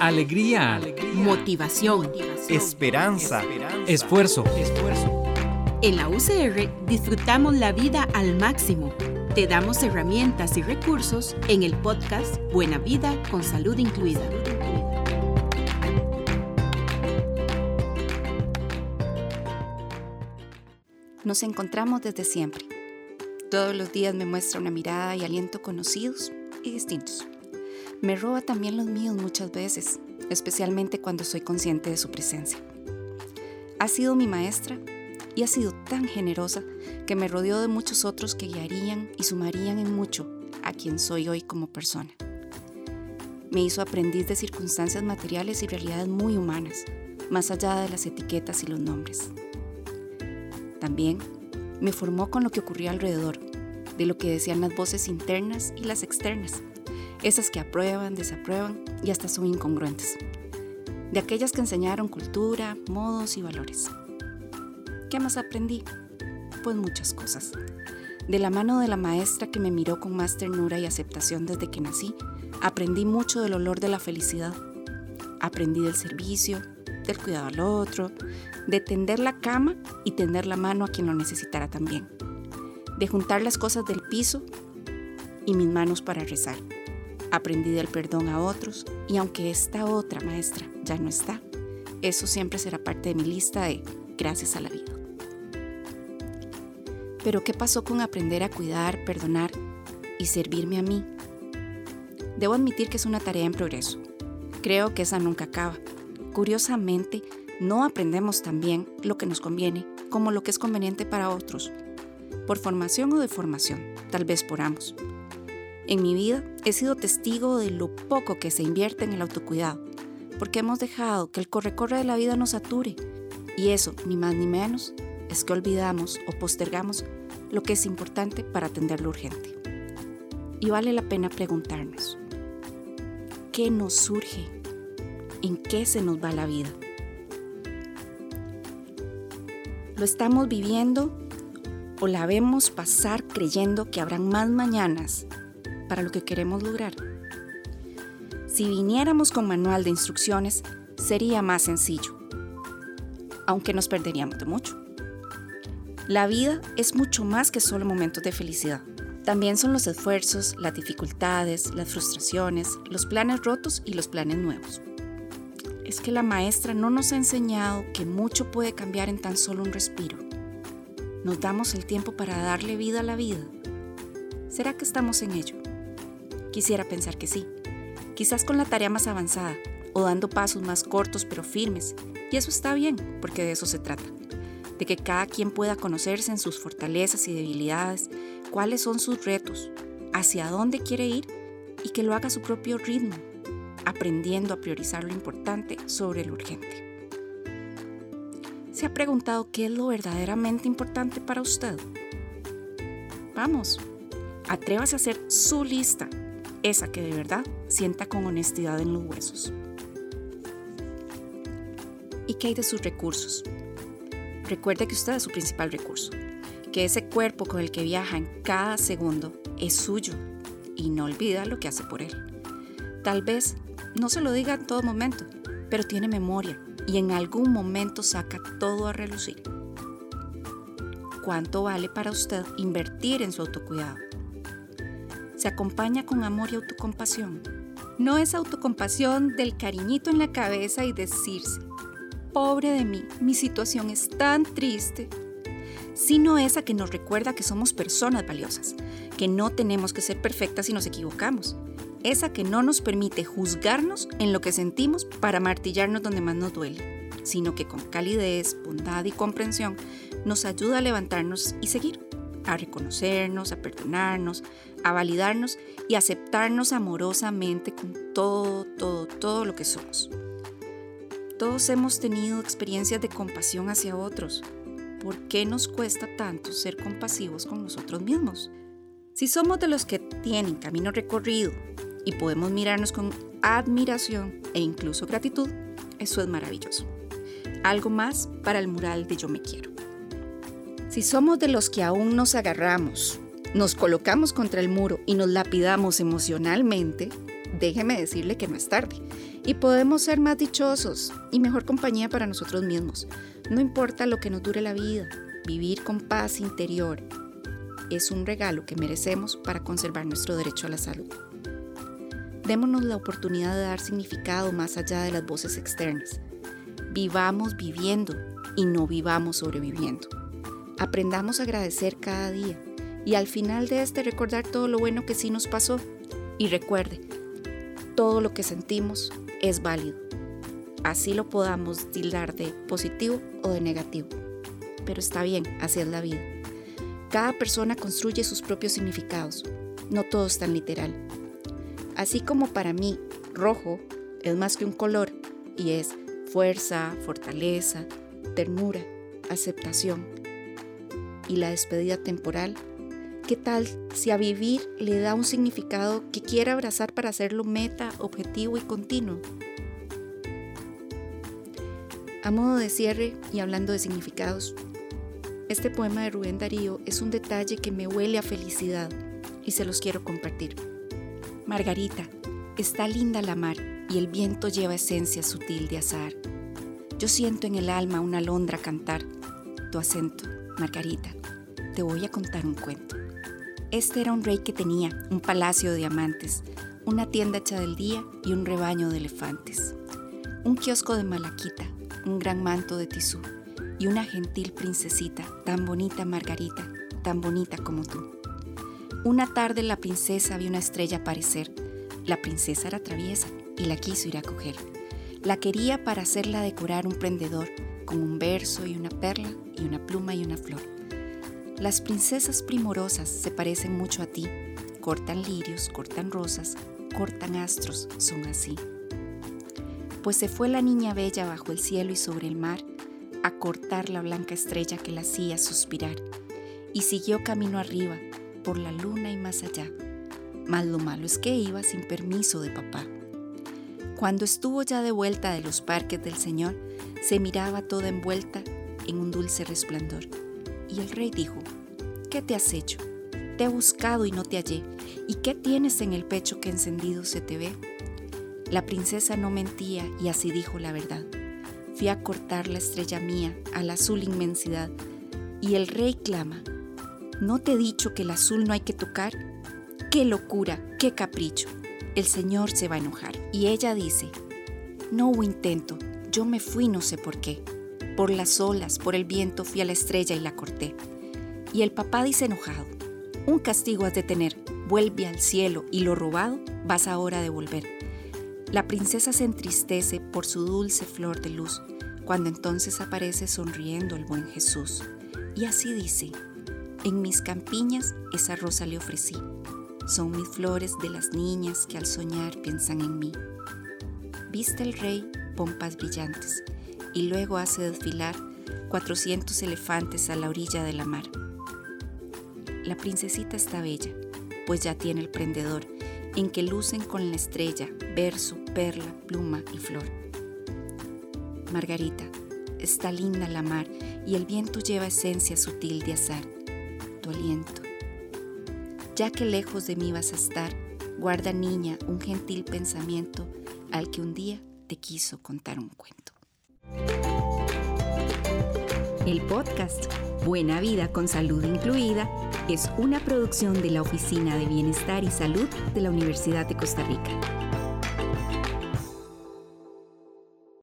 Alegría. Motivación. Esperanza. Esfuerzo. En la UCR disfrutamos la vida al máximo. Te damos herramientas y recursos en el podcast Buena Vida con Salud Incluida. Nos encontramos desde siempre. Todos los días me muestra una mirada y aliento conocidos y distintos. Me roba también los míos muchas veces, especialmente cuando soy consciente de su presencia. Ha sido mi maestra y ha sido tan generosa que me rodeó de muchos otros que guiarían y sumarían en mucho a quien soy hoy como persona. Me hizo aprendiz de circunstancias materiales y realidades muy humanas, más allá de las etiquetas y los nombres. También me formó con lo que ocurría alrededor, de lo que decían las voces internas y las externas, esas que aprueban, desaprueban y hasta son incongruentes, de aquellas que enseñaron cultura, modos y valores. ¿Qué más aprendí? Pues muchas cosas. De la mano de la maestra que me miró con más ternura y aceptación desde que nací, aprendí mucho del olor de la felicidad. Aprendí del servicio, del cuidado al otro, de tender la cama y tender la mano a quien lo necesitara también, de juntar las cosas del piso y mis manos para rezar. Aprendí del perdón a otros y aunque esta otra maestra ya no está, eso siempre será parte de mi lista de gracias a la vida. Pero ¿qué pasó con aprender a cuidar, perdonar y servirme a mí? Debo admitir que es una tarea en progreso. Creo que esa nunca acaba. Curiosamente, no aprendemos tan bien lo que nos conviene como lo que es conveniente para otros, por formación o de formación, tal vez por ambos. En mi vida he sido testigo de lo poco que se invierte en el autocuidado, porque hemos dejado que el corre-corre de la vida nos sature, y eso, ni más ni menos, es que olvidamos o postergamos lo que es importante para atender lo urgente. Y vale la pena preguntarnos, ¿qué nos surge? ¿En qué se nos va la vida? ¿Lo estamos viviendo o la vemos pasar creyendo que habrán más mañanas para lo que queremos lograr? Si viniéramos con manual de instrucciones, sería más sencillo, aunque nos perderíamos de mucho. La vida es mucho más que solo momentos de felicidad. También son los esfuerzos, las dificultades, las frustraciones, los planes rotos y los planes nuevos es que la maestra no nos ha enseñado que mucho puede cambiar en tan solo un respiro. ¿Nos damos el tiempo para darle vida a la vida? ¿Será que estamos en ello? Quisiera pensar que sí, quizás con la tarea más avanzada o dando pasos más cortos pero firmes, y eso está bien, porque de eso se trata, de que cada quien pueda conocerse en sus fortalezas y debilidades, cuáles son sus retos, hacia dónde quiere ir y que lo haga a su propio ritmo, aprendiendo a priorizar lo importante sobre lo urgente. ¿Se ha preguntado qué es lo verdaderamente importante para usted? Vamos, atrévase a hacer su lista, esa que de verdad sienta con honestidad en los huesos. ¿Y qué hay de sus recursos? Recuerde que usted es su principal recurso, que ese cuerpo con el que viaja en cada segundo es suyo y no olvida lo que hace por él. Tal vez no se lo diga en todo momento, pero tiene memoria y en algún momento saca todo a relucir. ¿Cuánto vale para usted invertir en su autocuidado? Se acompaña con amor y autocompasión. No es autocompasión del cariñito en la cabeza y decirse, pobre de mí, mi situación es tan triste, sino esa que nos recuerda que somos personas valiosas, que no tenemos que ser perfectas si nos equivocamos, esa que no nos permite juzgarnos en lo que sentimos para martillarnos donde más nos duele, sino que con calidez, bondad y comprensión nos ayuda a levantarnos y seguir, a reconocernos, a perdonarnos, a validarnos y aceptarnos amorosamente con todo, todo, todo lo que somos. Todos hemos tenido experiencias de compasión hacia otros. ¿Por qué nos cuesta tanto ser compasivos con nosotros mismos? Si somos de los que tienen camino recorrido y podemos mirarnos con admiración e incluso gratitud, eso es maravilloso. Algo más para el mural de Yo me quiero. Si somos de los que aún nos agarramos, nos colocamos contra el muro y nos lapidamos emocionalmente, déjeme decirle que no es tarde. Y podemos ser más dichosos y mejor compañía para nosotros mismos. No importa lo que nos dure la vida, vivir con paz interior es un regalo que merecemos para conservar nuestro derecho a la salud. Démonos la oportunidad de dar significado más allá de las voces externas. Vivamos viviendo y no vivamos sobreviviendo. Aprendamos a agradecer cada día y al final de este recordar todo lo bueno que sí nos pasó. Y recuerde, todo lo que sentimos es válido. Así lo podamos tildar de positivo o de negativo. Pero está bien, así es la vida. Cada persona construye sus propios significados. No todo es tan literal. Así como para mí, rojo es más que un color y es fuerza, fortaleza, ternura, aceptación. Y la despedida temporal ¿Qué tal si a vivir le da un significado que quiera abrazar para hacerlo meta, objetivo y continuo? A modo de cierre y hablando de significados, este poema de Rubén Darío es un detalle que me huele a felicidad y se los quiero compartir. Margarita, está linda la mar y el viento lleva esencia sutil de azar. Yo siento en el alma una alondra cantar tu acento, Margarita. Te voy a contar un cuento. Este era un rey que tenía un palacio de diamantes, una tienda hecha del día y un rebaño de elefantes, un kiosco de malaquita, un gran manto de tisú y una gentil princesita, tan bonita Margarita, tan bonita como tú. Una tarde la princesa vio una estrella aparecer. La princesa era traviesa y la quiso ir a coger. La quería para hacerla decorar un prendedor con un verso y una perla una pluma y una flor. Las princesas primorosas se parecen mucho a ti. Cortan lirios, cortan rosas, cortan astros, son así. Pues se fue la niña bella bajo el cielo y sobre el mar a cortar la blanca estrella que la hacía suspirar, y siguió camino arriba, por la luna y más allá. Mas lo malo es que iba sin permiso de papá. Cuando estuvo ya de vuelta de los parques del Señor, se miraba toda envuelta en un dulce resplandor y el rey dijo, ¿qué te has hecho? Te he buscado y no te hallé. ¿Y qué tienes en el pecho que encendido se te ve? La princesa no mentía y así dijo la verdad. Fui a cortar la estrella mía a la azul inmensidad. Y el rey clama, ¿no te he dicho que el azul no hay que tocar? ¡Qué locura! ¡Qué capricho! El señor se va a enojar. Y ella dice, no hubo intento, yo me fui no sé por qué. Por las olas, por el viento fui a la estrella y la corté. Y el papá dice enojado, un castigo has de tener, vuelve al cielo y lo robado vas ahora a devolver. La princesa se entristece por su dulce flor de luz, cuando entonces aparece sonriendo el buen Jesús. Y así dice, en mis campiñas esa rosa le ofrecí, son mis flores de las niñas que al soñar piensan en mí. Viste el rey pompas brillantes, y luego hace desfilar 400 elefantes a la orilla de la mar. La princesita está bella, pues ya tiene el prendedor, en que lucen con la estrella, verso, perla, pluma y flor. Margarita, está linda la mar y el viento lleva esencia sutil de azar, tu aliento. Ya que lejos de mí vas a estar, guarda niña un gentil pensamiento al que un día te quiso contar un cuento. El podcast Buena Vida con Salud Incluida es una producción de la Oficina de Bienestar y Salud de la Universidad de Costa Rica.